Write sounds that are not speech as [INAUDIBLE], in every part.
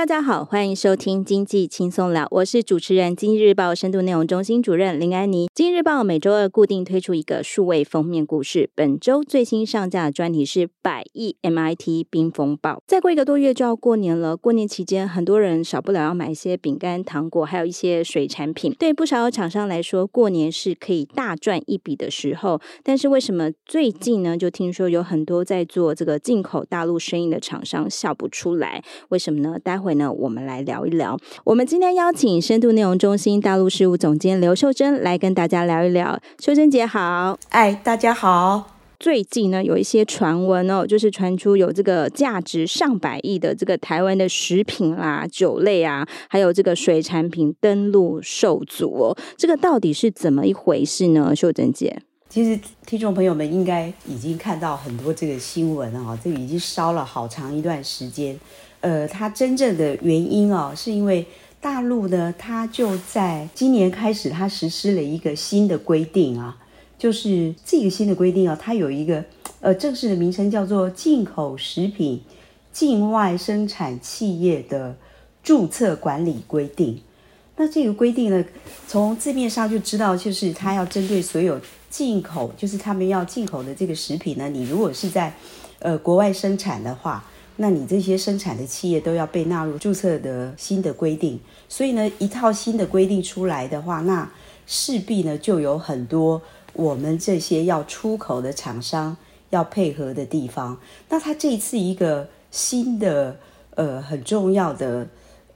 大家好，欢迎收听经济轻松聊，我是主持人经济日报深度内容中心主任林安妮。经济日报每周二固定推出一个数位封面故事，本周最新上架的专题是百亿 MIT 冰风暴。再过一个多月就要过年了，过年期间很多人少不了要买一些饼干、糖果，还有一些水产品。对不少厂商来说，过年是可以大赚一笔的时候。但是为什么最近呢？就听说有很多在做这个进口大陆生意的厂商笑不出来，为什么呢？待会。呢，我们来聊一聊。我们今天邀请深度内容中心大陆事务总监刘秀珍来跟大家聊一聊。秀珍姐好，哎，大家好。最近呢，有一些传闻哦，就是传出有这个价值上百亿的这个台湾的食品啦、酒类啊，还有这个水产品登陆受阻哦。这个到底是怎么一回事呢？秀珍姐，其实听众朋友们应该已经看到很多这个新闻啊，这个已经烧了好长一段时间。呃，它真正的原因哦，是因为大陆呢，它就在今年开始，它实施了一个新的规定啊，就是这个新的规定啊，它有一个呃正式的名称叫做《进口食品境外生产企业的注册管理规定》。那这个规定呢，从字面上就知道，就是它要针对所有进口，就是他们要进口的这个食品呢，你如果是在呃国外生产的话。那你这些生产的企业都要被纳入注册的新的规定，所以呢，一套新的规定出来的话，那势必呢就有很多我们这些要出口的厂商要配合的地方。那他这一次一个新的呃很重要的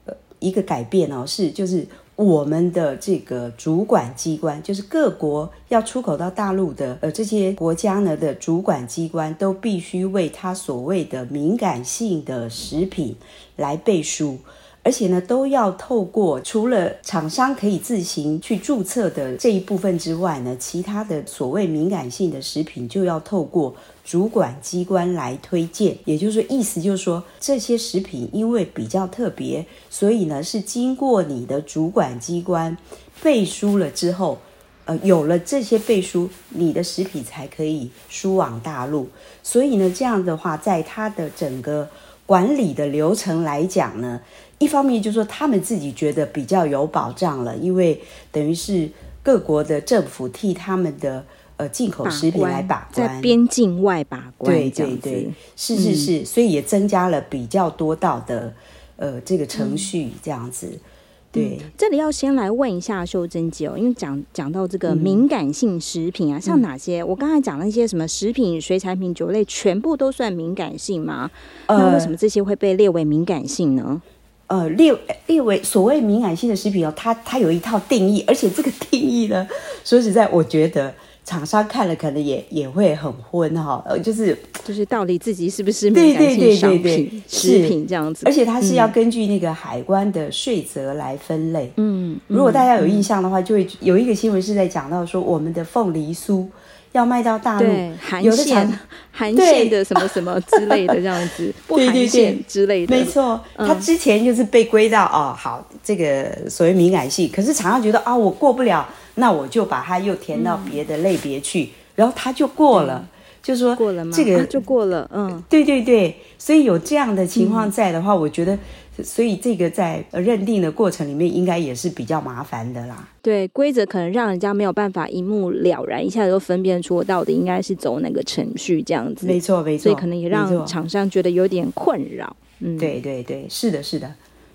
呃一个改变哦，是就是。我们的这个主管机关，就是各国要出口到大陆的呃这些国家呢的主管机关，都必须为它所谓的敏感性的食品来背书。而且呢，都要透过除了厂商可以自行去注册的这一部分之外呢，其他的所谓敏感性的食品就要透过主管机关来推荐。也就是说，意思就是说，这些食品因为比较特别，所以呢是经过你的主管机关背书了之后，呃，有了这些背书，你的食品才可以输往大陆。所以呢，这样的话，在它的整个管理的流程来讲呢。一方面就是说，他们自己觉得比较有保障了，因为等于是各国的政府替他们的呃进口食品来把关，在边境外把关，对对对，是是是，嗯，所以也增加了比较多道的呃这个程序这样子。嗯，对，嗯，这里要先来问一下秀珍姐哦，因为讲讲到这个敏感性食品啊，嗯，像哪些？我刚才讲那些什么食品、水产品、酒类，全部都算敏感性吗？呃，那为什么这些会被列为敏感性呢？呃，列列为所谓敏感性的食品哦，它它有一套定义，而且这个定义呢，说实在，我觉得厂商看了可能也也会很昏哈，呃，就是就是到底自己是不是敏感性商品对对对对对食品这样子，而且它是要根据那个海关的税则来分类。嗯，如果大家有印象的话，就会有一个新闻是在讲到说我们的凤梨酥。要卖到大陆，韩线、韩线的什么什么 [LAUGHS] 之类的这样子，不韩线之类的，没错。他之前就是被归到哦，好，这个所谓敏感性，可是厂商觉得啊、哦，我过不了，那我就把它又填到别的类别去，嗯、然后他就过了，就说过了吗？这个、啊、就过了，嗯，对对对，所以有这样的情况在的话，嗯、我觉得。所以这个在认定的过程里面，应该也是比较麻烦的啦。对，规则可能让人家没有办法一目了然，一下子就分辨出我到底应该是走哪个程序这样子。没错，没错。所以可能也让厂商觉得有点困扰。嗯，对对对，是的，是的。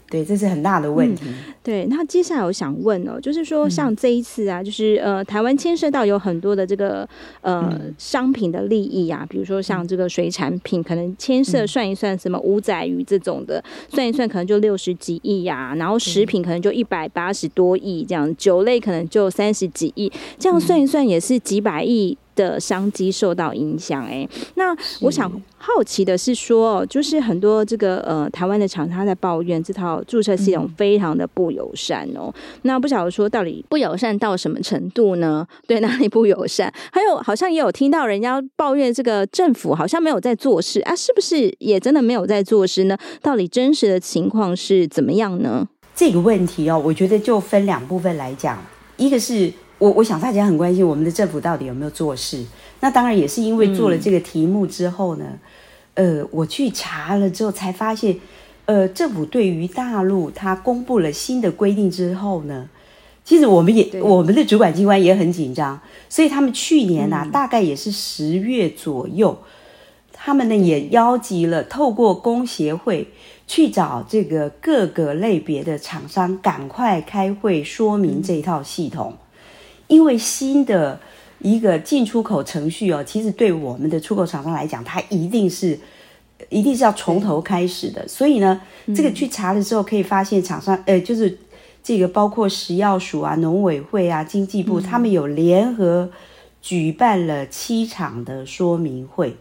对，这是很大的问题。嗯、对，那接下来我想问哦，就是说像这一次啊，嗯、就是呃，台湾牵涉到有很多的这个呃、嗯、商品的利益啊，比如说像这个水产品，可能牵涉算一算什么五仔鱼这种的，算一算可能就六十几亿呀、啊，然后食品可能就一百八十多亿这样，酒类可能就三十几亿，这样算一算也是几百亿。的商机受到影响，哎，那我想好奇的是说，就是很多这个呃台湾的厂商在抱怨这套注册系统非常的不友善哦。嗯、那不晓得说到底不友善到什么程度呢？[LAUGHS] 对，哪里不友善？还有好像也有听到人家抱怨这个政府好像没有在做事啊，是不是也真的没有在做事呢？到底真实的情况是怎么样呢？这个问题哦，我觉得就分两部分来讲，一个是。我我想大家很关心我们的政府到底有没有做事。那当然也是因为做了这个题目之后呢，嗯、呃，我去查了之后才发现，呃，政府对于大陆它公布了新的规定之后呢，其实我们也我们的主管机关也很紧张，所以他们去年呐、啊，嗯、大概也是十月左右，他们呢也邀集了透过工协会去找这个各个类别的厂商，赶快开会说明这套系统。因为新的一个进出口程序哦，其实对我们的出口厂商来讲，它一定是一定是要从头开始的。所以呢，这个去查的时候可以发现，厂商呃，就是这个包括食药署啊、农委会啊、经济部，他们有联合举办了七场的说明会。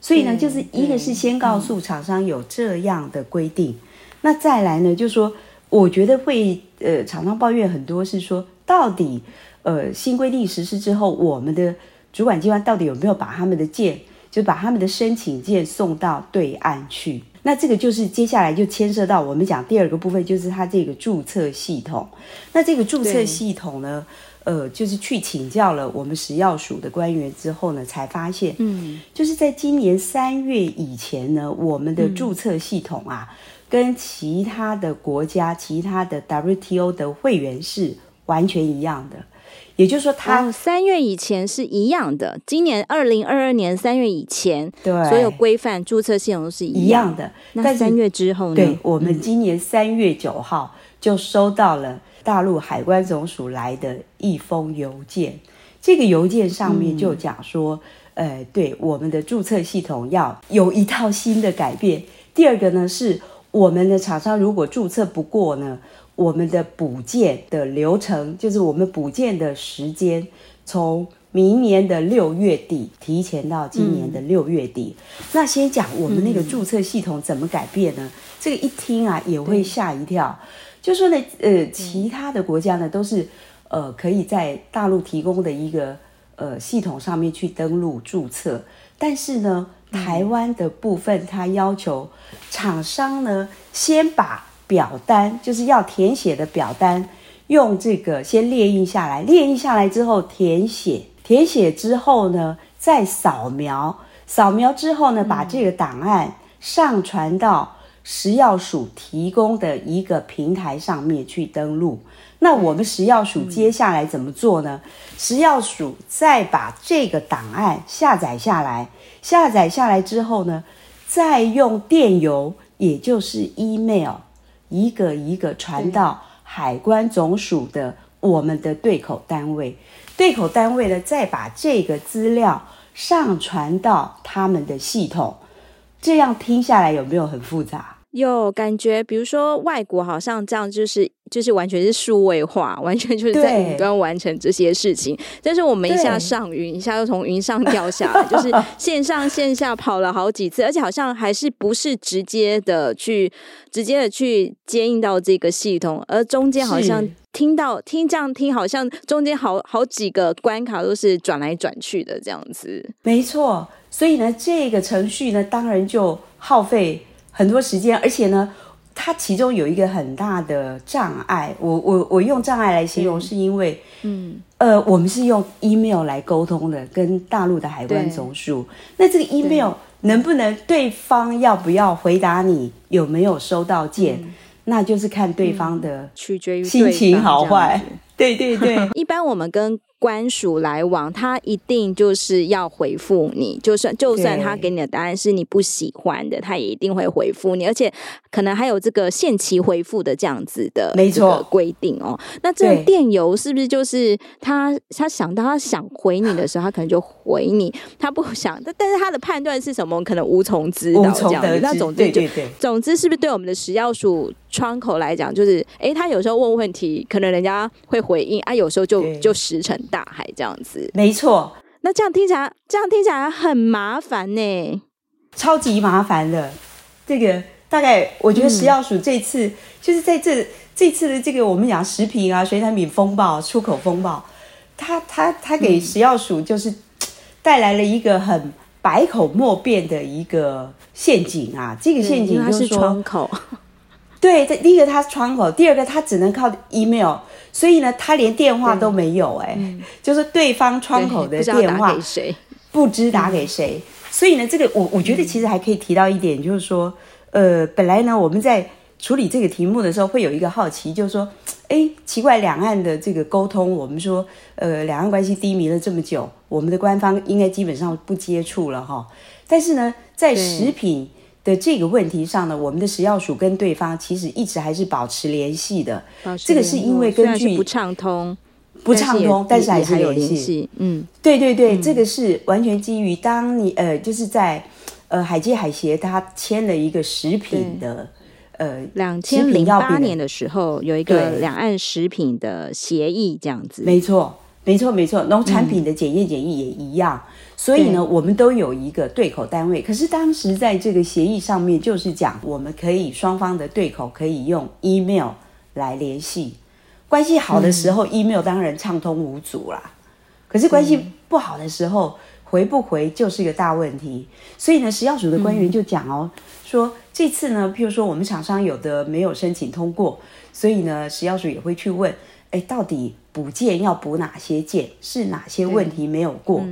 所以呢，就是一个是先告诉厂商有这样的规定，那再来呢，就是说我觉得会呃，厂商抱怨很多是说到底。呃，新规定实施之后，我们的主管机关到底有没有把他们的件，就把他们的申请件送到对岸去？那这个就是接下来就牵涉到我们讲第二个部分，就是它这个注册系统。那这个注册系统呢，呃，就是去请教了我们食药署的官员之后呢，才发现，嗯，就是在今年三月以前呢，我们的注册系统啊，嗯、跟其他的国家、其他的 WTO 的会员是完全一样的。也就是说，它三月以前是一样的。今年二零二二年三月以前，对所有规范注册系统都是一样的。那三月之后呢？对，我们今年三月九号就收到了大陆海关总署来的一封邮件。这个邮件上面就讲说，嗯、呃，对我们的注册系统要有一套新的改变。第二个呢，是我们的厂商如果注册不过呢，我们的补件的流程，就是我们补件的时间，从明年的六月底提前到今年的六月底。嗯、那先讲我们那个注册系统怎么改变呢？嗯、这个一听啊，也会吓一跳。就说呢，呃，其他的国家呢，都是呃可以在大陆提供的一个呃系统上面去登录注册，但是呢，台湾的部分，它要求厂商呢先把表单就是要填写的表单，用这个先列印下来，列印下来之后填写，填写之后呢，再扫描，扫描之后呢，把这个档案上传到食药署提供的一个平台上面去登录。那我们食药署接下来怎么做呢？食药署再把这个档案下载下来，下载下来之后呢，再用电邮，也就是 email。一个一个传到海关总署的我们的对口单位，对口单位呢，再把这个资料上传到他们的系统，这样听下来有没有很复杂？有感觉，比如说外国好像这样，就是就是完全是数位化，完全就是在云端完成这些事情。但是我们一下上云，一下又从云上掉下来，就是 [LAUGHS] 线上线下跑了好几次，而且好像还是不是直接的去直接的去接应到这个系统，而中间好像听到听这样听，好像中间好好几个关卡都是转来转去的这样子。没错，所以呢，这个程序呢，当然就耗费。很多时间，而且呢，它其中有一个很大的障碍。我我我用障碍来形容，是因为，嗯，呃，我们是用 email 来沟通的，跟大陆的海关总署。那这个 email 能不能对方要不要回答你有没有收到件，嗯、那就是看对方的取决于心情好坏。对对对，[LAUGHS] 一般我们跟官署来往，他一定就是要回复你，就算就算他给你的答案是你不喜欢的，他也一定会回复你，而且可能还有这个限期回复的这样子的没错规定哦。那这个电邮是不是就是他他想到他想回你的时候，他可能就回你，他不想，但但是他的判断是什么，可能无从知道这样子。那总之就总之是不是对我们的食药署窗口来讲，就是哎，他有时候问问题，可能人家会回应啊，有时候就就石沉大海这样子。没错，那这样听起来，这样听起来很麻烦呢，超级麻烦的。这个大概我觉得食药署这次、嗯、就是在这这次的这个我们讲食品啊、水产品风暴、出口风暴，他他他给食药署就是带来了一个很百口莫辩的一个陷阱啊。这个陷阱就是说，是窗口。对，这第一个他是窗口，第二个他只能靠 email，所以呢，他连电话都没有，哎、嗯，就是对方窗口的电话不知谁，不知打给谁，嗯、所以呢，这个我我觉得其实还可以提到一点，就是说，呃，本来呢我们在处理这个题目的时候会有一个好奇，就是说，哎，奇怪，两岸的这个沟通，我们说，呃，两岸关系低迷了这么久，我们的官方应该基本上不接触了哈，但是呢，在食品。的这个问题上呢，我们的食药署跟对方其实一直还是保持联系的。这个是因为根据不畅通，不畅通，但是还是有联系。嗯，对对对，嗯、这个是完全基于当你呃，就是在呃海基海协他签了一个食品的呃两千零八年的时候有一个两岸食品的协议这样子。没错，没错，没错，农产品的检验检疫也一样。嗯所以呢，我们都有一个对口单位。可是当时在这个协议上面，就是讲我们可以双方的对口可以用 email 来联系。关系好的时候，嗯，email 当然畅通无阻啦。可是关系不好的时候，回不回就是一个大问题。所以呢，食药署的官员就讲哦，说这次呢，譬如说我们厂商有的没有申请通过，所以呢，食药署也会去问，哎，到底补件要补哪些件，是哪些问题没有过？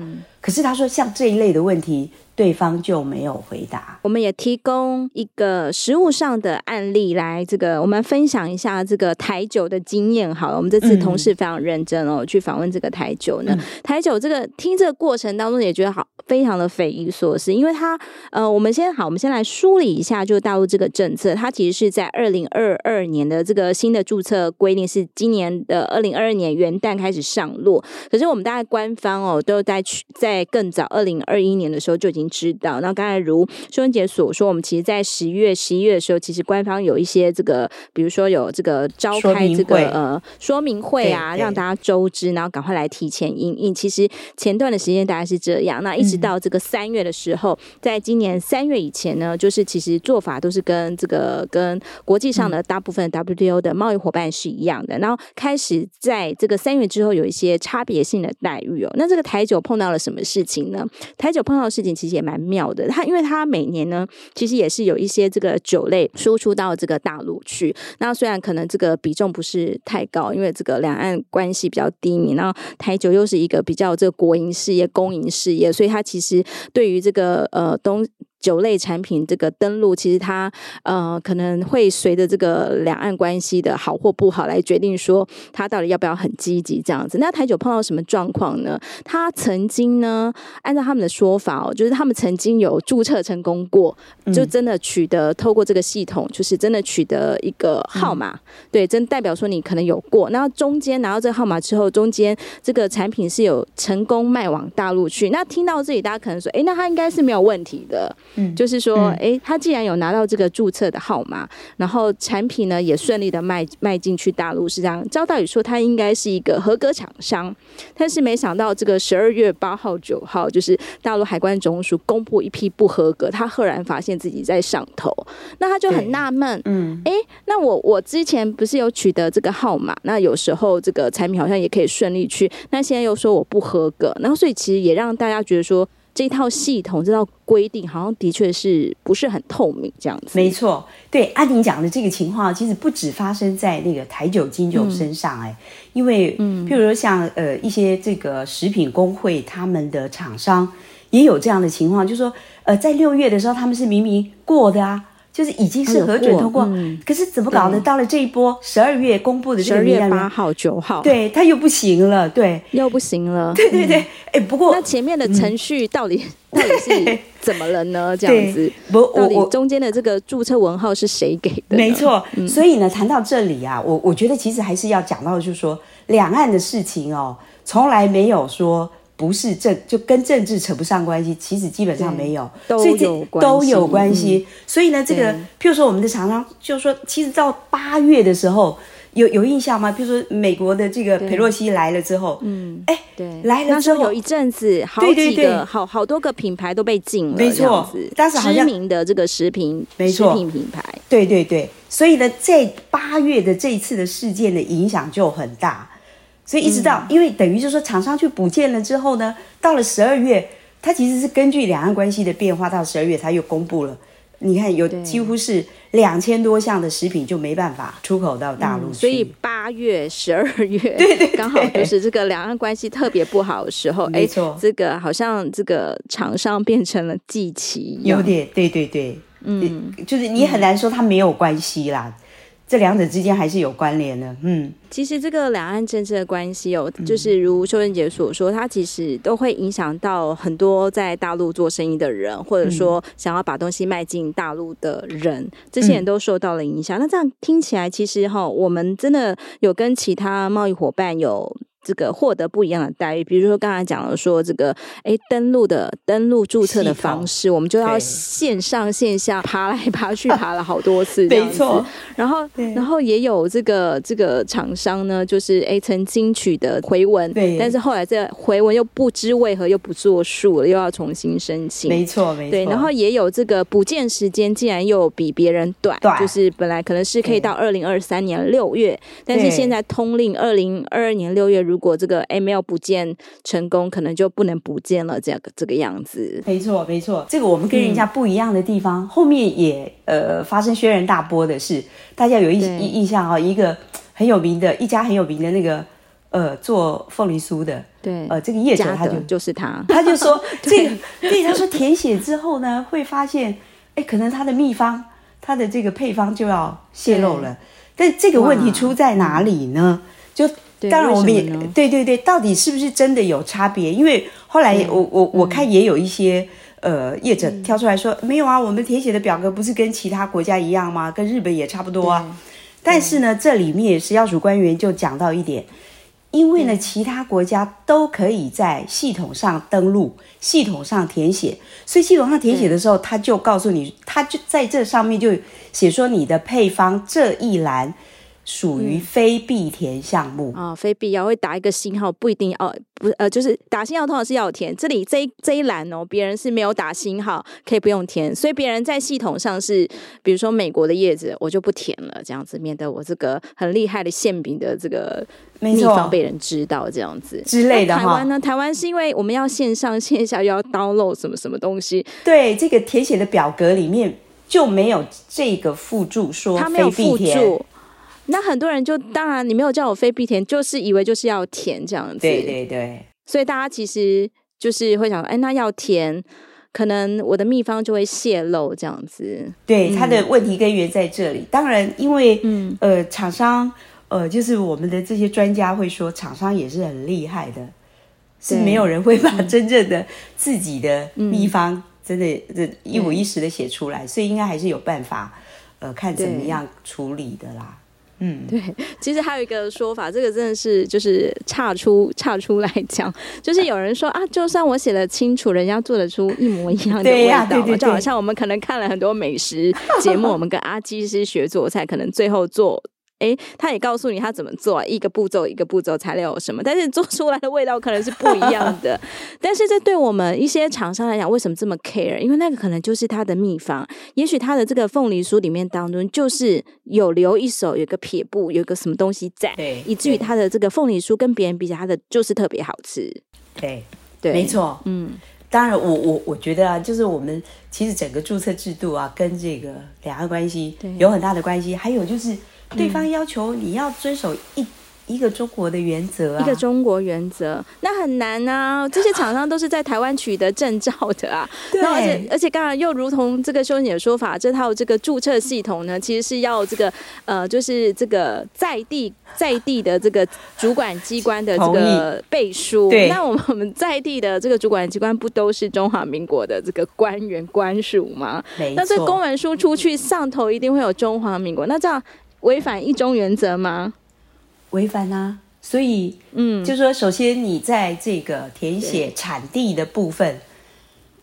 可是他说，像这一类的问题，对方就没有回答。我们也提供一个实物上的案例来，这个我们分享一下这个台酒的经验。好了，我们这次同事非常认真哦，嗯、去访问这个台酒呢。台酒这个听这个过程当中也觉得好，非常的匪夷所思，因为他呃，我们先好，我们先来梳理一下，就大陆这个政策，它其实是在二零二二年的这个新的注册规定是今年的二零二二年元旦开始上路。可是我们大概官方哦，都在去在更早二零二一年的时候就已经知道，那刚才如秀雯姐所说，我们其实，在十月、十一月的时候，其实官方有一些这个，比如说有这个召开这个呃说明会啊，让大家周知，然后赶快来提前应应。其实前段的时间大概是这样，那一直到这个三月的时候，嗯、在今年三月以前呢，就是其实做法都是跟这个跟国际上的大部分 WTO 的贸易伙伴是一样的，然后开始在这个三月之后有一些差别性的待遇哦。那这个台酒碰到了什么事情呢？台酒碰到的事情其实也蛮妙的，他因为他每年呢，其实也是有一些这个酒类输出到这个大陆去。那虽然可能这个比重不是太高，因为这个两岸关系比较低迷，然后台酒又是一个比较这个国营事业、公营事业，所以它其实对于这个呃东。酒类产品这个登录，其实它呃可能会随着这个两岸关系的好或不好来决定说它到底要不要很积极这样子。那台酒碰到什么状况呢？它曾经呢，按照他们的说法哦，就是他们曾经有注册成功过，就真的取得透过这个系统，就是真的取得一个号码，嗯、对，真代表说你可能有过。然后中间拿到这个号码之后，中间这个产品是有成功卖往大陆去。那听到这里，大家可能说，哎，那它应该是没有问题的。嗯，就是说，哎，他既然有拿到这个注册的号码，然后产品呢也顺利的卖卖进去大陆，是这样。照道理说，他应该是一个合格厂商，但是没想到这个十二月八号、九号，就是大陆海关总署公布一批不合格，他赫然发现自己在上头，那他就很纳闷，嗯，哎，那我我之前不是有取得这个号码，那有时候这个产品好像也可以顺利去，那现在又说我不合格，然后所以其实也让大家觉得说。这套系统，这套规定，好像的确是不是很透明，这样子。没错，对安妮讲的这个情况，其实不止发生在那个台酒、金酒身上，哎、嗯，因为，嗯，譬如说像呃一些这个食品工会，他们的厂商也有这样的情况，就是说，呃，在六月的时候，他们是明明过的啊。就是已经是核准通过，嗯、可是怎么搞呢？到了这一波十二月公布的这个十二月八号、九号，对，他又不行了，对，又不行了，对 [LAUGHS] 对对。哎、嗯，不过那前面的程序到底、嗯、[LAUGHS] 到底是怎么了呢？这样子，不，到底中间的这个注册文号是谁给的？没错，嗯、所以呢，谈到这里啊，我我觉得其实还是要讲到，就是说两岸的事情哦，从来没有说。不是政就跟政治扯不上关系，其实基本上没有，都有关系，都有关系。嗯、所以呢，这个譬如说我们的厂商，就是说，其实到八月的时候，有有印象吗？譬如说美国的这个佩洛西来了之后，嗯，哎，对，来了之后有一阵子，好几个对对对好好多个品牌都被禁了，没错，当时好像知名的这个食品没错食品品牌，对对对。所以呢，在八月的这一次的事件的影响就很大。所以一直到，因为等于就是说，厂商去补件了之后呢，到了十二月，它其实是根据两岸关系的变化，到十二月它又公布了。你看，有几乎是两千多项的食品就没办法出口到大陆去。嗯、所以八月、十二月，[LAUGHS] 对对，刚好就是这个两岸关系特别不好的时候。没错，这个好像这个厂商变成了祭旗，有点，对对对，嗯，就是你很难说它没有关系啦。嗯这两者之间还是有关联的，嗯，其实这个两岸政治的关系哦，就是如秀珍姐所说，它其实都会影响到很多在大陆做生意的人，或者说想要把东西卖进大陆的人，这些人都受到了影响。那这样听起来，其实哈，我们真的有跟其他贸易伙伴有。这个获得不一样的待遇，比如说刚才讲了说这个，哎，登录的登录注册的方式，我们就要线上线下爬来爬去，[LAUGHS] 爬了好多次，没错。然后，然后也有这个这个厂商呢，就是哎曾经取得回文，对，但是后来这回文又不知为何又不作数了，又要重新申请，没错，没错。对，然后也有这个补件时间竟然又比别人短，就是本来可能是可以到二零二三年六月，但是现在通令二零二二年六月如。果这个 email 不见成功，可能就不能不见了，这个这个样子。没错，没错，这个我们跟人家不一样的地方，嗯、后面也呃发生轩然大波的事，大家有一印象啊，一个很有名的一家很有名的那个呃做凤梨酥的，对，呃这个业者他就就是他，他就说 [LAUGHS] 这个，对，他说填写之后呢，会发现，哎，可能他的秘方，他的这个配方就要泄露了，但这个问题出在哪里呢？就当然，我们也对对对，到底是不是真的有差别？因为后来我我我看也有一些呃业者挑出来说，没有啊，我们填写的表格不是跟其他国家一样吗？跟日本也差不多啊。但是呢，这里面食药署官员就讲到一点，因为呢，其他国家都可以在系统上登录、系统上填写，所以系统上填写的时候，他就告诉你，他就在这上面就写说你的配方这一栏。属于非必填项目啊、嗯哦，非必要会打一个星号，不一定哦，不呃，就是打星号通常是要填。这里这一这一栏哦，别人是没有打星号，可以不用填。所以别人在系统上是，比如说美国的叶子，我就不填了，这样子免得我这个很厉害的馅饼的这个秘方被人知道，这样子之类的。台湾呢，台湾是因为我们要线上线下又要 download 什么什么东西，对这个填写的表格里面就没有这个附注说他没有附注。那很多人就当然，你没有叫我非必填，就是以为就是要填这样子。对对对。所以大家其实就是会想，哎，那要填，可能我的秘方就会泄露这样子。对，它的问题根源在这里。嗯、当然，因为嗯呃，厂商呃，就是我们的这些专家会说，厂商也是很厉害的，是没有人会把真正的自己的秘方真的这一五一十的写出来，所以应该还是有办法呃，看怎么样处理的啦。嗯，对，其实还有一个说法，这个真的是就是岔出岔出来讲，[LAUGHS] 就是有人说啊，就算我写的清楚，人家做得出一模一样的味道，对对对对，就好像我们可能看了很多美食节目，[LAUGHS] 我们跟阿基师学做菜，可能最后做。哎，他也告诉你他怎么做，一个步骤一个步骤，材料有什么，但是做出来的味道可能是不一样的。[LAUGHS] 但是这对我们一些厂商来讲，为什么这么 care？因为那个可能就是他的秘方，也许他的这个凤梨酥里面当中就是有留一手，有个撇步，有个什么东西在，对，以至于他的这个凤梨酥跟别人比起来，他的就是特别好吃。对，对，没错，嗯，当然我，我我我觉得啊，就是我们其实整个注册制度啊，跟这个两岸关系有很大的关系，还有就是。对方要求你要遵守一一个中国的原则啊，一个中国原则，那很难啊。这些厂商都是在台湾取得证照的啊。对，而且而且刚刚又如同这个修女的说法，这套这个注册系统呢，其实是要这个呃，就是这个在地在地的这个主管机关的这个背书。对，那我们我们在地的这个主管机关不都是中华民国的这个官员官署吗？那这公文书出去，上头一定会有中华民国，那这样违反一中原则吗？违反啊，所以嗯，就是说，首先你在这个填写产地的部分，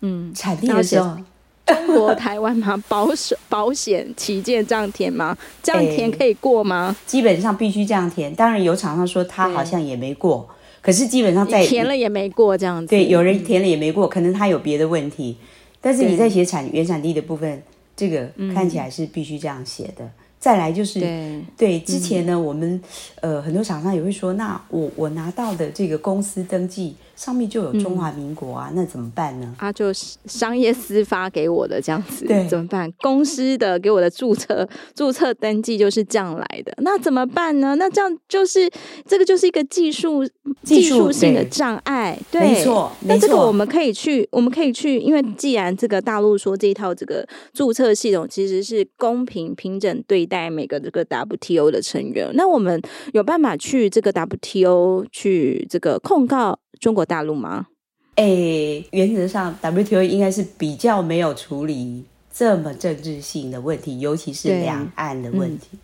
嗯，产地的时候，中国台湾吗，保守 [LAUGHS] 保险起见这样填吗？这样填可以过吗？基本上必须这样填。当然有厂商说他好像也没过，可是基本上在填了也没过这样子。对，有人填了也没过，可能他有别的问题。但是你在写产原产地的部分，这个看起来是必须这样写的。再来就是对，对之前呢，嗯、我们呃很多厂商也会说，那我我拿到的这个公司登记上面就有中华民国啊，嗯、那怎么办呢？啊，就商业司发给我的这样子，对，怎么办？公司的给我的注册注册登记就是这样来的，那怎么办呢？那这样就是这个就是一个技术技术性的障碍，对，没错。那这个我们可以去，我们可以去，因为既然这个大陆说这一套这个注册系统其实是公平平等对待。每个这个 WTO 的成员，那我们有办法去这个 WTO 去这个控告中国大陆吗？诶，原则上 WTO 应该是比较没有处理这么政治性的问题，尤其是两岸的问题。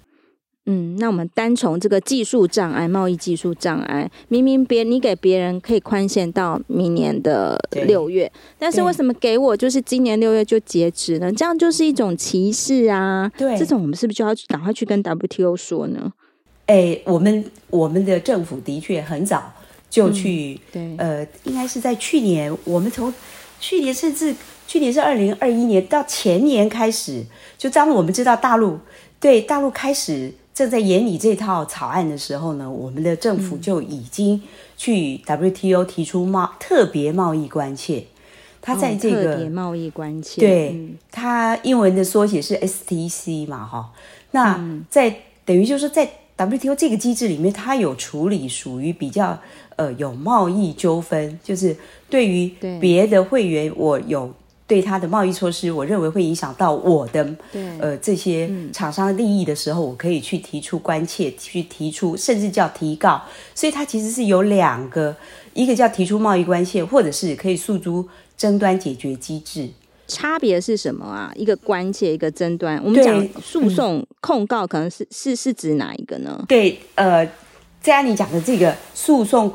嗯，那我们单从这个技术障碍、贸易技术障碍，明明别你给别人可以宽限到明年的六月，但是为什么给我就是今年六月就截止呢？这样就是一种歧视啊！对，这种我们是不是就要赶快去跟 WTO 说呢？哎，我们我们的政府的确很早就去，嗯、对，呃，应该是在去年，我们从去年甚至去年是二零二一年到前年开始，就当我们知道大陆对大陆开始。正在研拟这套草案的时候呢，我们的政府就已经去 WTO 提出贸特别贸易关切。它在这个、哦、特别贸易关切，对、嗯、它英文的缩写是 STC 嘛，哈。那在、嗯、等于就是在 WTO 这个机制里面，它有处理属于比较呃有贸易纠纷，就是对于别的会员，我有。对他的贸易措施，我认为会影响到我的呃这些厂商利益的时候，我可以去提出关切，去提出甚至叫提告。所以它其实是有两个，一个叫提出贸易关切，或者是可以诉诸争端解决机制。差别是什么啊？一个关切，一个争端。我们讲诉讼控告，可能是是是指哪一个呢？对，呃，在按你讲的这个诉讼。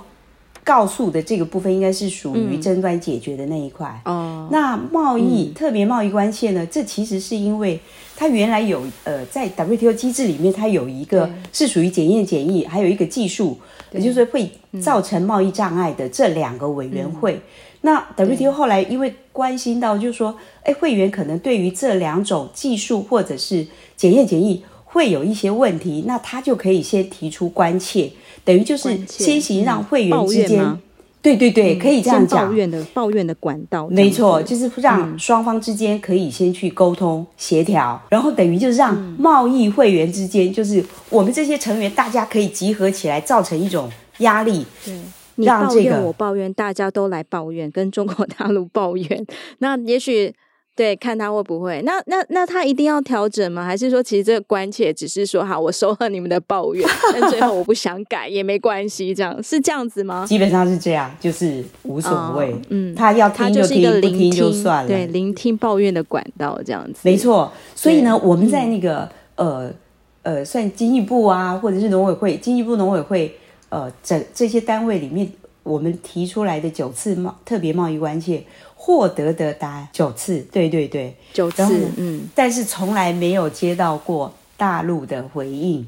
告诉的这个部分应该是属于争端解决的那一块。哦、嗯，那贸易、嗯、特别贸易关切呢？这其实是因为它原来有呃，在 WTO 机制里面，它有一个是属于检验检疫，还有一个技术，也就是会造成贸易障碍的这两个委员会。嗯、那 WTO 后来因为关心到，就是说，哎，会员可能对于这两种技术或者是检验检疫会有一些问题，那他就可以先提出关切。等于就是先行让会员之间，嗯、对对对，可以这样讲。抱怨的抱怨的管道，没错，就是让双方之间可以先去沟通协调，嗯、然后等于就是让贸易会员之间，就是我们这些成员大家可以集合起来，造成一种压力。对，你抱怨我抱怨，大家都来抱怨，跟中国大陆抱怨，[LAUGHS] 那也许。对，看他会不会？那那那他一定要调整吗？还是说，其实这个关切只是说，好，我收了你们的抱怨，但最后我不想改也没关系，这样是这样子吗？基本上是这样，就是无所谓。哦、嗯，他要听就听，是一个聆听，不听就算了。对，聆听抱怨的管道这样子。没错。所以呢，我们在那个、嗯、呃呃，算经济部啊，或者是农委会、经济部农委会呃，这这些单位里面，我们提出来的九次贸特别贸易关切。获得的答案。九次，对对对，九次，嗯，但是从来没有接到过大陆的回应。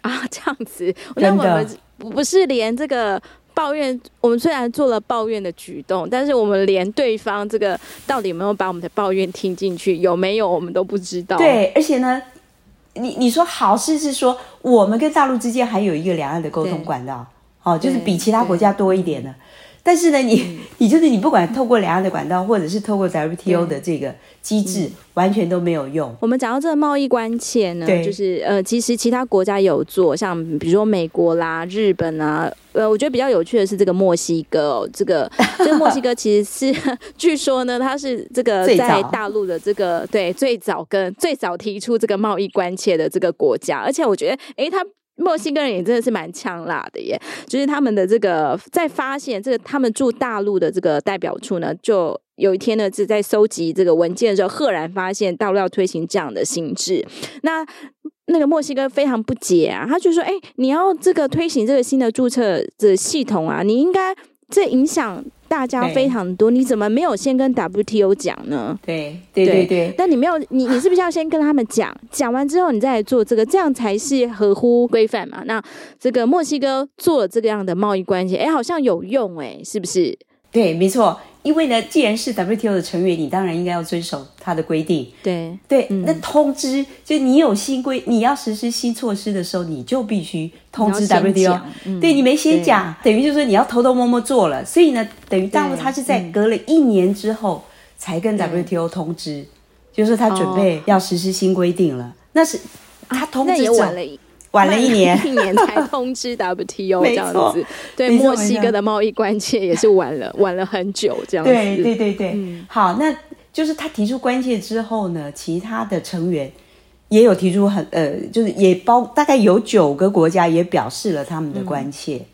啊，[LAUGHS] 这样子，真的，我们不是连这个抱怨，我们虽然做了抱怨的举动，但是我们连对方这个到底有没有把我们的抱怨听进去，有没有，我们都不知道。对，而且呢，你你说好事是说，我们跟大陆之间还有一个两岸的沟通管道，哦，就是比其他国家多一点的。但是呢，你 [LAUGHS] 你就是你不管透过两岸的管道，或者是透过 WTO 的这个机制，完全都没有用。我们讲到这个贸易关切呢，就是呃，其实其他国家有做，像比如说美国啦、日本啊，呃，我觉得比较有趣的是这个墨西哥哦，这个 [LAUGHS] 这个墨西哥其实是 [LAUGHS] 据说呢，它是这个在大陆的这个对最早跟最早提出这个贸易关切的这个国家，而且我觉得，哎，他。墨西哥人也真的是蛮呛辣的耶，就是他们的这个在发现这个他们驻大陆的这个代表处呢，就有一天呢是在收集这个文件的时候，赫然发现大陆要推行这样的新制，那那个墨西哥非常不解啊，他就说：“哎，你要这个推行这个新的注册的系统啊，你应该这影响。”大家非常多，你怎么没有先跟 WTO 讲呢？对对对对，但你没有，你你是不是要先跟他们讲？讲完之后你再来做这个，这样才是合乎规范嘛？那这个墨西哥做了这个样的贸易关系，哎，好像有用哎，是不是？对，没错。因为呢，既然是 WTO 的成员，你当然应该要遵守它的规定。对对，那通知就你有新规，你要实施新措施的时候，你就必须通知 WTO。嗯、对，你没先讲，等于就是说你要偷偷摸摸做了。所以呢，等于大陆他是在隔了一年之后才跟 WTO 通知，就是他准备要实施新规定了。那是他通知也晚了一。晚了一年，一年才通知 WTO [LAUGHS] 这样子，对墨西哥的贸易关切也是晚了，晚了很久这样子。对对对对，嗯、好，那就是他提出关切之后呢，其他的成员也有提出很呃，就是也包大概有九个国家也表示了他们的关切，嗯、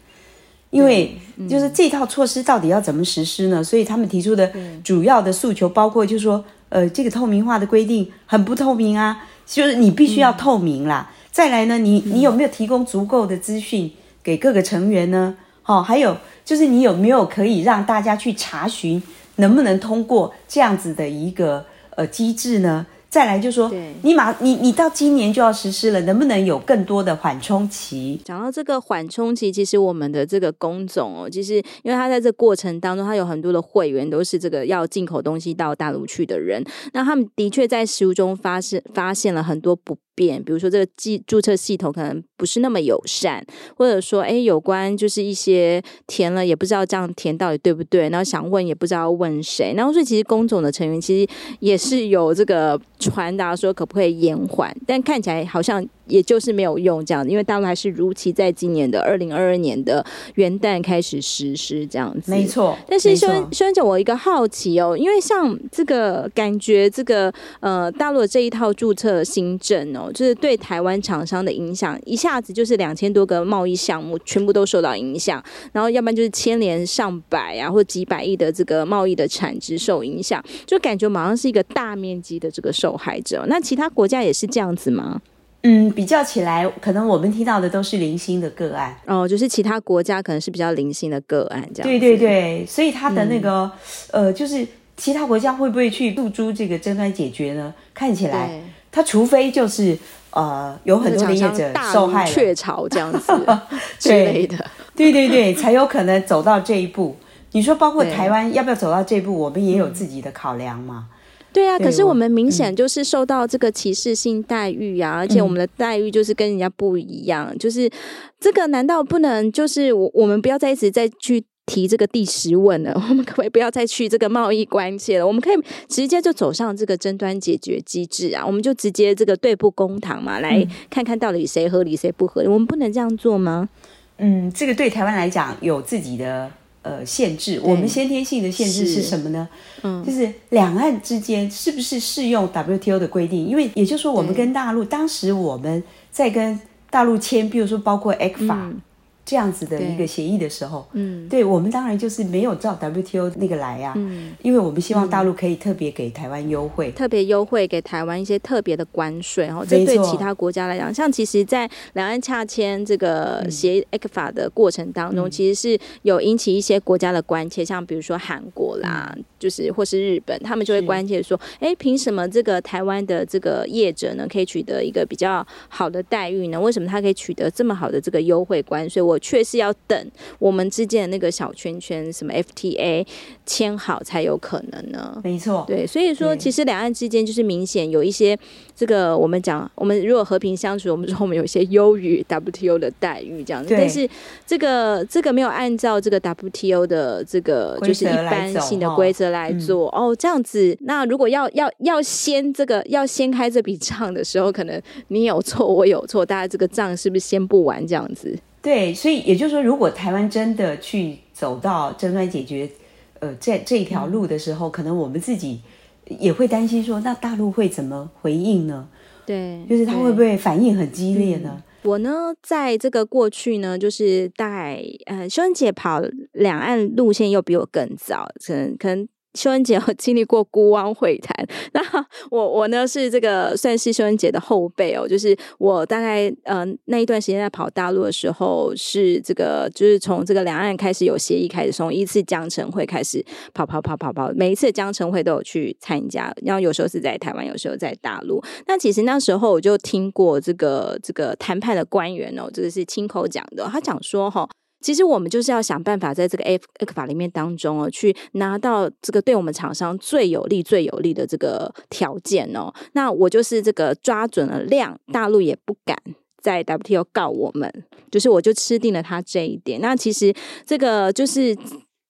因为就是这套措施到底要怎么实施呢？所以他们提出的主要的诉求包括就是说，呃，这个透明化的规定很不透明啊，就是你必须要透明啦。嗯再来呢，你你有没有提供足够的资讯给各个成员呢？好，还有就是你有没有可以让大家去查询能不能通过这样子的一个呃机制呢？再来就是说，你马你你到今年就要实施了，能不能有更多的缓冲期？讲到这个缓冲期，其实我们的这个工种哦，其实因为他在这过程当中，他有很多的会员都是这个要进口东西到大陆去的人，那他们的确在实务中发现发现了很多不变，比如说这个记注册系统可能不是那么友善，或者说哎，有关就是一些填了也不知道这样填到底对不对，然后想问也不知道问谁，然后所以其实工总的成员其实也是有这个。传达说可不可以延缓，但看起来好像也就是没有用这样，因为大陆还是如期在今年的二零二二年的元旦开始实施这样子。没错，但是轩轩姐，我一个好奇哦，因为像这个感觉，这个呃大陆的这一套注册新政哦，就是对台湾厂商的影响，一下子就是两千多个贸易项目全部都受到影响，然后要不然就是牵连上百啊或几百亿的这个贸易的产值受影响，就感觉马上是一个大面积的这个受。受害者，那其他国家也是这样子吗？嗯，比较起来，可能我们听到的都是零星的个案哦，就是其他国家可能是比较零星的个案这样。对对对，所以他的那个、嗯、呃，就是其他国家会不会去诉诸这个争端解决呢？看起来，他除非就是呃，有很多的业者受害雀巢这样子 [LAUGHS] 之类的，对对对，才有可能走到这一步。你说，包括台湾要不要走到这一步？我们也有自己的考量嘛。嗯对啊，可是我们明显就是受到这个歧视性待遇啊，嗯、而且我们的待遇就是跟人家不一样。嗯、就是这个，难道不能就是我我们不要再一直再去提这个第十问了？[LAUGHS] 我们可不可以不要再去这个贸易关切了？我们可以直接就走上这个争端解决机制啊？我们就直接这个对簿公堂嘛，来看看到底谁合理谁不合理？我们不能这样做吗？嗯，这个对台湾来讲有自己的。呃，限制我们先天性的限制是什么呢？嗯，就是两岸之间是不是适用 WTO 的规定？因为也就是说，我们跟大陆当时我们在跟大陆签，比如说包括 ECFA。嗯这样子的一个协议的时候，嗯，对我们当然就是没有照 WTO 那个来呀，嗯，因为我们希望大陆可以特别给台湾优惠，特别优惠给台湾一些特别的关税，然后这对其他国家来讲，像其实，在两岸洽签这个协 ECFA 的过程当中，其实是有引起一些国家的关切，像比如说韩国啦，就是或是日本，他们就会关切说，哎，凭什么这个台湾的这个业者呢，可以取得一个比较好的待遇呢？为什么他可以取得这么好的这个优惠关税？我却是要等我们之间的那个小圈圈，什么 FTA 签好才有可能呢？没错，对，所以说其实两岸之间就是明显有一些这个我们讲，我们如果和平相处，我们说我们有一些优于 WTO 的待遇这样子，但是这个这个没有按照这个 WTO 的这个就是一般性的规则来做哦，哦，这样子，那如果要要要先这个要先开这笔账的时候，可能你有错，我有错，大家这个账是不是先不完这样子？对，所以也就是说，如果台湾真的去走到争端解决，呃，这这一条路的时候，嗯，可能我们自己也会担心说，那大陆会怎么回应呢？对，就是他会不会反应很激烈呢？嗯，我呢，在这个过去呢，就是大概呃，秀恩姐跑两岸路线又比我更早，可能可能。秀恩姐经历过孤汪会谈，[LAUGHS] 那我我呢是这个算是秀恩姐的后辈哦，就是我大概呃那一段时间在跑大陆的时候，是这个就是从这个两岸开始有协议开始，从一次江城会开始跑跑跑跑跑，每一次江城会都有去参加，然后有时候是在台湾，有时候在大陆。那其实那时候我就听过这个这个谈判的官员哦，这个是亲口讲的，他讲说哈。其实我们就是要想办法，在这个 F F 法里面当中哦，去拿到这个对我们厂商最有利、最有利的这个条件哦。那我就是这个抓准了量，大陆也不敢在 WTO 告我们，就是我就吃定了他这一点。那其实这个就是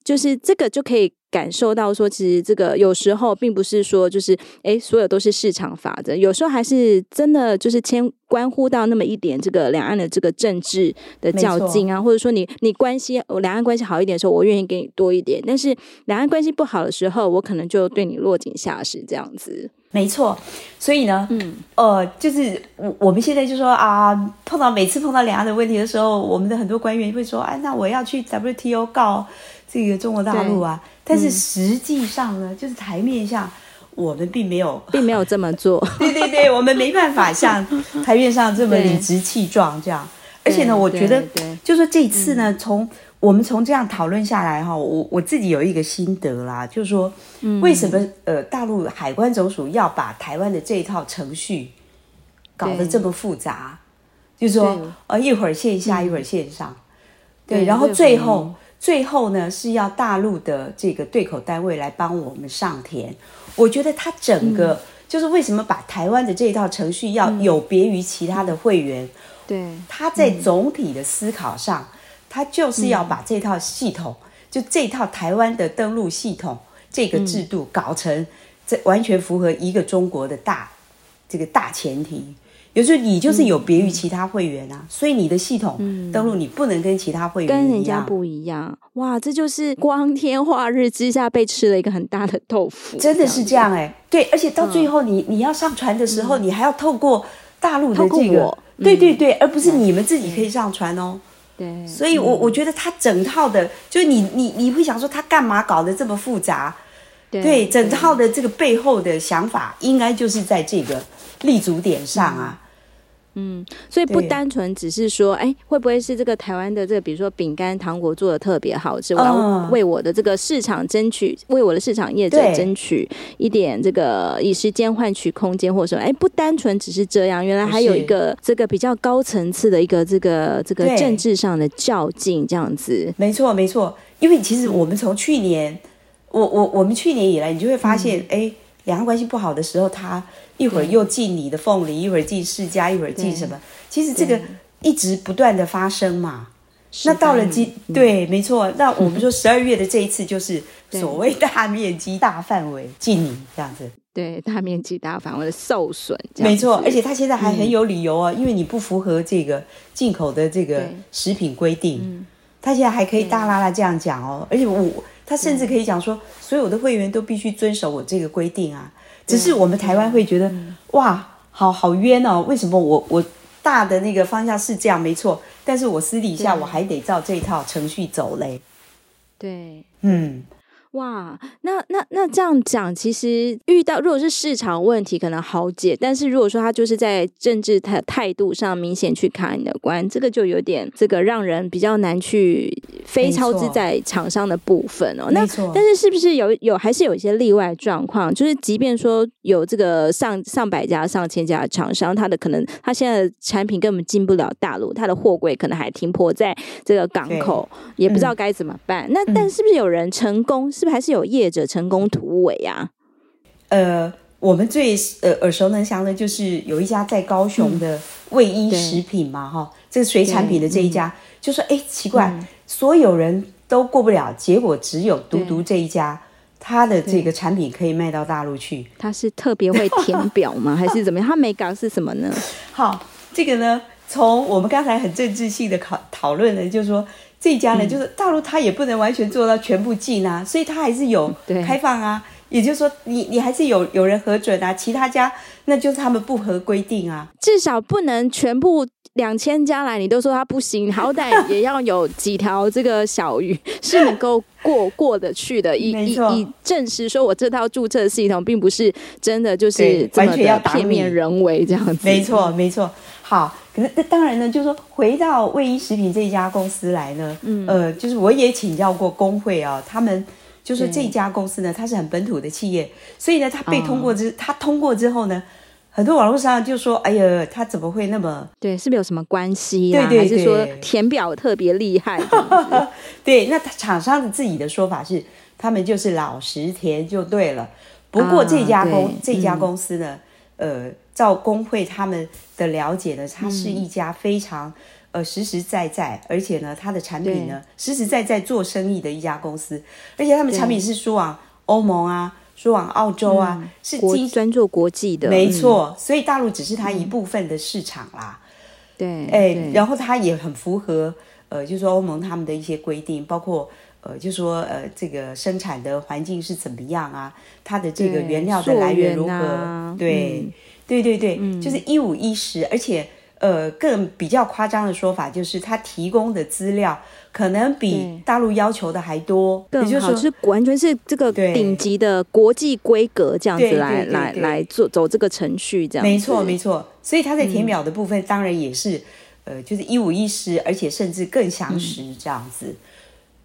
就是这个就可以。感受到说，其实这个有时候并不是说就是哎，所有都是市场法则，有时候还是真的就是牵关乎到那么一点这个两岸的这个政治的较劲啊，或者说你你关系我两岸关系好一点的时候，我愿意给你多一点，但是两岸关系不好的时候，我可能就对你落井下石这样子。没错，所以呢，嗯，呃，就是我我们现在就说啊，碰到每次碰到两岸的问题的时候，我们的很多官员会说，哎，那我要去 WTO 告这个中国大陆啊。但是实际上呢，嗯、就是台面下我们并没有，[LAUGHS] 并没有这么做。[LAUGHS] 对对对，我们没办法像 [LAUGHS] 台面上这么理直气壮这样。而且呢，我觉得，就说这次呢，从我们从这样讨论下来哈，我我自己有一个心得啦，就是说，为什么呃大陆海关总署要把台湾的这一套程序搞得这么复杂？就是说，呃，一会儿线下，一会儿线上，对，然后最后。最后呢，是要大陆的这个对口单位来帮我们上填。我觉得他整个、嗯、就是为什么把台湾的这一套程序要有别于其他的会员？对、嗯，他在总体的思考上，他就是要把这套系统，就这套台湾的登录系统这个制度搞成这完全符合一个中国的大这个大前提。有时候你就是有别于其他会员啊，嗯、所以你的系统登录你不能跟其他会员一样，跟人家不一样。哇，这就是光天化日之下被吃了一个很大的豆腐，真的是这样哎、欸。对，而且到最后你、嗯、你要上传的时候、嗯，你还要透过大陆的这个，对对对，而不是你们自己可以上传哦。对，所以我我觉得他整套的，就是你你你会想说他干嘛搞得这么复杂？对，对整套的这个背后的想法，应该就是在这个立足点上啊。嗯，所以不单纯只是说，哎，会不会是这个台湾的这个，比如说饼干、糖果做的特别好吃，我要为我的这个市场争取，为我的市场业者争取一点这个以时间换取空间，或者什么？哎，不单纯只是这样，原来还有一个这个比较高层次的一个这个这个政治上的较劲，这样子。没错，没错。因为其实我们从去年，我我我们去年以来，你就会发现，哎、嗯，两岸关系不好的时候，他。一会儿又进你的凤梨，一会儿进世家，一会儿进什么？其实这个一直不断的发生嘛。那到了今对，没错。那我们说 [LAUGHS] 十二月的这一次就是所谓大面积、大范围进你这样子。对，大面积、大范围的受损。没错，而且他现在还很有理由啊，因为你不符合这个进口的这个食品规定，他现在还可以大拉拉这样讲哦。而且我他甚至可以讲说，所有的会员都必须遵守我这个规定啊。只是我们台湾会觉得，哇，好好冤哦！为什么我我大的那个方向是这样没错，但是我私底下我还得照这套程序走嘞？对，嗯，哇，那那那这样讲，其实遇到如果是市场问题，可能好解；但是如果说他就是在政治态态度上明显去卡你的关，这个就有点这个让人比较难去非超之在厂商的部分哦。那但是是不是有有还是有一些例外状况？就是即便说有这个上上百家、上千家的厂商，他的可能他现在的产品根本进不了大陆，他的货柜可能还停泊在这个港口，也不知道该怎么办。嗯、那但是不是有人成功？是不是还是有业者成功突围啊？呃，我们最呃耳熟能详的就是有一家在高雄的卫衣食品嘛，哈、嗯，这个水产品的这一家，嗯、就说哎，奇怪、嗯，所有人都过不了，结果只有独独这一家，他的这个产品可以卖到大陆去。他是特别会填表吗？[LAUGHS] 还是怎么样？他没搞是什么呢？好，这个呢，从我们刚才很政治性的讨讨论呢，就是说。这一家呢，就是大陆，它也不能完全做到全部禁啊，所以它还是有开放啊。也就是说你，你你还是有有人核准啊，其他家那就是他们不合规定啊。至少不能全部两千家来，你都说它不行，好歹也要有几条这个小鱼 [LAUGHS] 是能够过过得去的，以以以证实说我这套注册系统并不是真的就是完全要片面人为这样子。没错，没错。好。可是，那当然呢，就是说，回到卫衣食品这一家公司来呢，嗯，呃，就是我也请教过工会啊，他们就说这家公司呢，它是很本土的企业，所以呢，它被通过之，它、哦、通过之后呢，很多网络上就说，哎呀，它怎么会那么？对，是不是有什么关系啊？对对对，还是说填表特别厉害？[LAUGHS] 对，那厂商的自己的说法是，他们就是老实填就对了。不过这家公、啊、这家公司呢，嗯、呃。照工会他们的了解呢，它是一家非常、嗯、呃实实在在，而且呢，它的产品呢实实在在做生意的一家公司，而且他们产品是输往欧盟啊，输往澳洲啊，嗯、是专专做国际的，没错、嗯。所以大陆只是它一部分的市场啦。对，哎，然后它也很符合呃，就是说欧盟他们的一些规定，包括呃，就是说呃，这个生产的环境是怎么样啊？它的这个原料的来源如何？对。对对对，嗯、就是一五一十，而且呃，更比较夸张的说法就是，他提供的资料可能比大陆要求的还多，更好，就是，是完全是这个顶级的国际规格这样子来来来做走这个程序这样子。没错没错，所以他在填表的部分当然也是、嗯、呃，就是一五一十，而且甚至更详实这样子。嗯、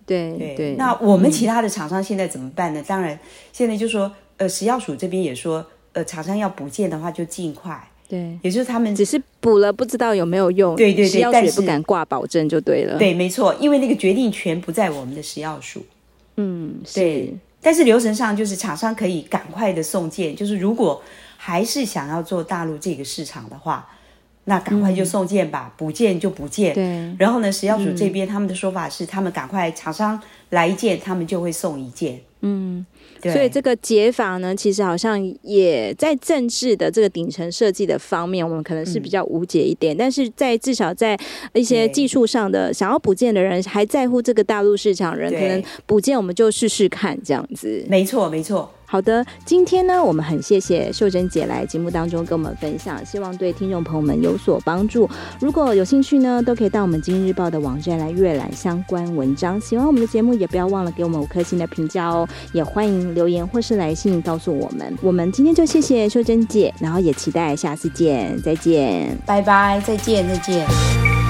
对对对，那我们其他的厂商现在怎么办呢？嗯、当然，现在就说呃，食药署这边也说。呃，厂商要补件的话，就尽快。对，也就是他们只是补了，不知道有没有用。对对对，但是不敢挂保证就对了。对，没错，因为那个决定权不在我们的食药署。嗯，对。但是流程上就是厂商可以赶快的送件，就是如果还是想要做大陆这个市场的话，那赶快就送件吧，补、嗯、件就补件。对。然后呢，食药署这边他们的说法是，他们赶快厂商来一件，他们就会送一件。嗯。所以这个解法呢，其实好像也在政治的这个顶层设计的方面，我们可能是比较无解一点。嗯、但是在至少在一些技术上的想要补件的人，还在乎这个大陆市场人，可能补件我们就试试看这样子。没错，没错。好的，今天呢，我们很谢谢秀珍姐来节目当中跟我们分享，希望对听众朋友们有所帮助。如果有兴趣呢，都可以到我们《今日报》的网站来阅览相关文章。喜欢我们的节目，也不要忘了给我们五颗星的评价哦。也欢迎留言或是来信告诉我们。我们今天就谢谢秀珍姐，然后也期待下次见，再见，拜拜，再见，再见。